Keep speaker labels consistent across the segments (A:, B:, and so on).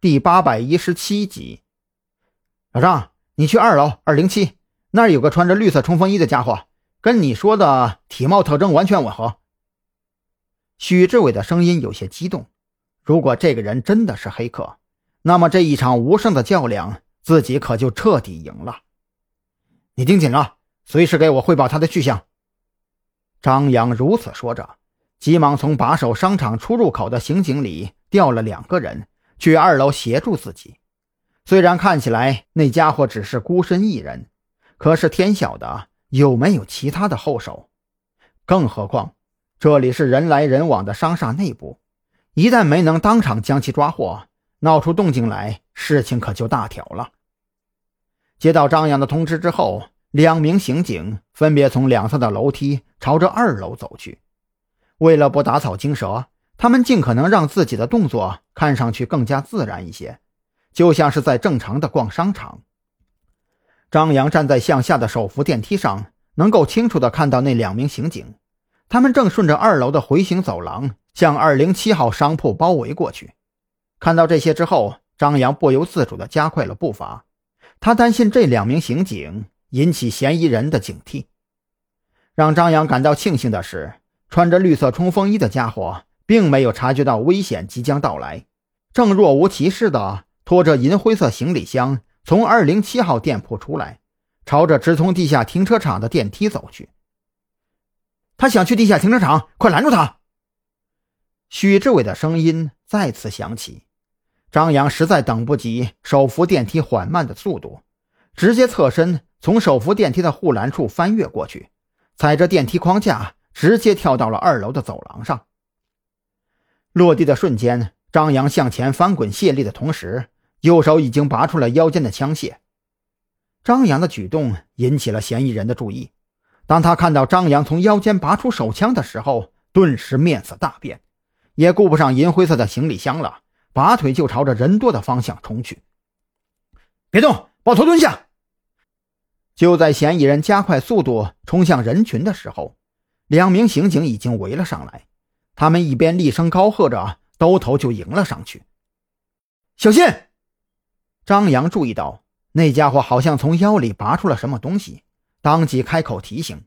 A: 第八百一十七集。老张，你去二楼二零七，那儿有个穿着绿色冲锋衣的家伙，跟你说的体貌特征完全吻合。许志伟的声音有些激动。如果这个人真的是黑客，那么这一场无声的较量，自己可就彻底赢了。你盯紧了，随时给我汇报他的去向。张扬如此说着，急忙从把守商场出入口的刑警里调了两个人去二楼协助自己。虽然看起来那家伙只是孤身一人，可是天晓得有没有其他的后手。更何况这里是人来人往的商厦内部，一旦没能当场将其抓获，闹出动静来，事情可就大条了。接到张扬的通知之后。两名刑警分别从两侧的楼梯朝着二楼走去。为了不打草惊蛇，他们尽可能让自己的动作看上去更加自然一些，就像是在正常的逛商场。张扬站在向下的手扶电梯上，能够清楚地看到那两名刑警，他们正顺着二楼的回形走廊向二零七号商铺包围过去。看到这些之后，张扬不由自主地加快了步伐，他担心这两名刑警。引起嫌疑人的警惕。让张扬感到庆幸的是，穿着绿色冲锋衣的家伙并没有察觉到危险即将到来，正若无其事地拖着银灰色行李箱从二零七号店铺出来，朝着直通地下停车场的电梯走去。他想去地下停车场，快拦住他！许志伟的声音再次响起。张扬实在等不及手扶电梯缓慢的速度，直接侧身。从手扶电梯的护栏处翻越过去，踩着电梯框架，直接跳到了二楼的走廊上。落地的瞬间，张扬向前翻滚卸力的同时，右手已经拔出了腰间的枪械。张扬的举动引起了嫌疑人的注意。当他看到张扬从腰间拔出手枪的时候，顿时面色大变，也顾不上银灰色的行李箱了，拔腿就朝着人多的方向冲去。别动，抱头蹲下。就在嫌疑人加快速度冲向人群的时候，两名刑警已经围了上来。他们一边厉声高喝着，兜头就迎了上去。小心！张扬注意到那家伙好像从腰里拔出了什么东西，当即开口提醒。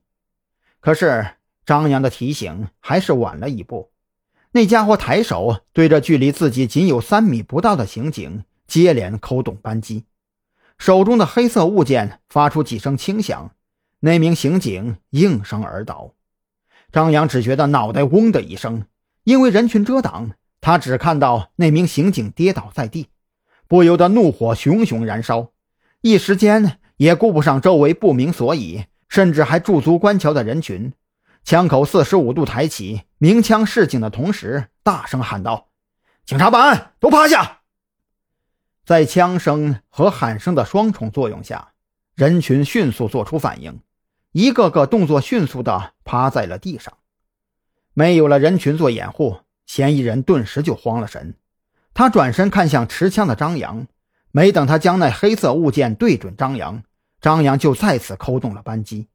A: 可是张扬的提醒还是晚了一步。那家伙抬手对着距离自己仅有三米不到的刑警，接连扣动扳机。手中的黑色物件发出几声轻响，那名刑警应声而倒。张扬只觉得脑袋嗡的一声，因为人群遮挡，他只看到那名刑警跌倒在地，不由得怒火熊熊燃烧，一时间也顾不上周围不明所以，甚至还驻足观瞧的人群，枪口四十五度抬起，鸣枪示警的同时，大声喊道：“警察办案，都趴下！”在枪声和喊声的双重作用下，人群迅速做出反应，一个个动作迅速地趴在了地上。没有了人群做掩护，嫌疑人顿时就慌了神。他转身看向持枪的张扬，没等他将那黑色物件对准张扬，张扬就再次扣动了扳机。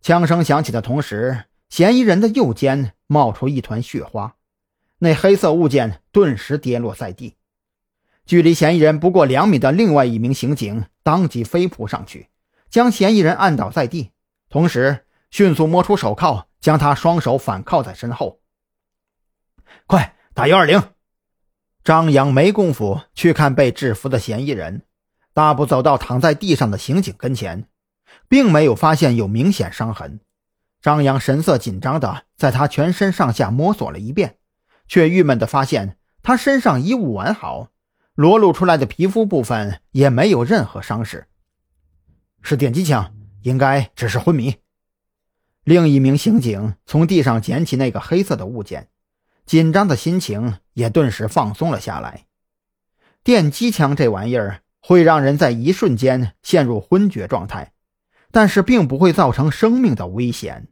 A: 枪声响起的同时，嫌疑人的右肩冒出一团血花，那黑色物件顿时跌落在地。距离嫌疑人不过两米的另外一名刑警当即飞扑上去，将嫌疑人按倒在地，同时迅速摸出手铐，将他双手反铐在身后。快打幺二零！张扬没工夫去看被制服的嫌疑人，大步走到躺在地上的刑警跟前，并没有发现有明显伤痕。张扬神色紧张的在他全身上下摸索了一遍，却郁闷的发现他身上衣物完好。裸露出来的皮肤部分也没有任何伤势，是电击枪，应该只是昏迷。另一名刑警从地上捡起那个黑色的物件，紧张的心情也顿时放松了下来。电击枪这玩意儿会让人在一瞬间陷入昏厥状态，但是并不会造成生命的危险。